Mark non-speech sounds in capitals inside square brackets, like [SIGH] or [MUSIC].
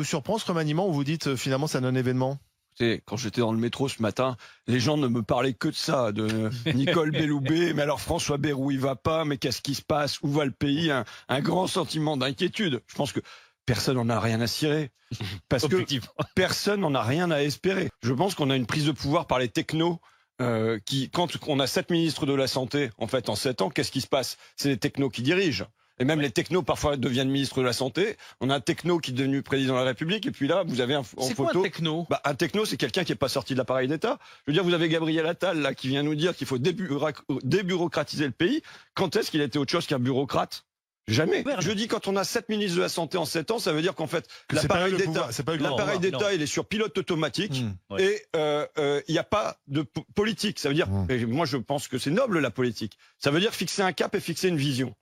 vous surprend ce remaniement où vous dites euh, finalement c'est un non-événement? Écoutez, Quand j'étais dans le métro ce matin, les gens ne me parlaient que de ça, de [LAUGHS] Nicole Belloubet. Mais alors François Bayrou, il va pas. Mais qu'est-ce qui se passe? Où va le pays? Un, un grand sentiment d'inquiétude. Je pense que personne n'en a rien à cirer. Parce que personne n'en a rien à espérer. Je pense qu'on a une prise de pouvoir par les technos. euh, qui, quand on a sept ministres de la santé, en fait, en sept ans, qu'est-ce qui se passe? C'est les technos qui dirigent. Et même les technos parfois deviennent ministres de la santé. On a un techno qui est devenu président de la République. Et puis là, vous avez un, en C'est quoi un photo. techno? Bah, un techno, c'est quelqu'un qui est pas sorti de l'appareil d'État. Je veux dire, vous avez Gabriel Attal là qui vient nous dire qu'il faut débureauc- débureaucratiser le pays. Quand est-ce qu'il a été autre chose qu'un bureaucrate? Jamais. Je dis quand on a sept ministres de la santé en sept ans, ça veut dire qu'en fait l'appareil d'État, l'appareil d'État, il est sur pilote automatique. Hmm. Ouais. Et euh, euh, il n'y a pas de po- politique. Ça veut dire, Mm. et moi je pense que c'est noble la politique. Ça veut dire fixer un cap et fixer une vision.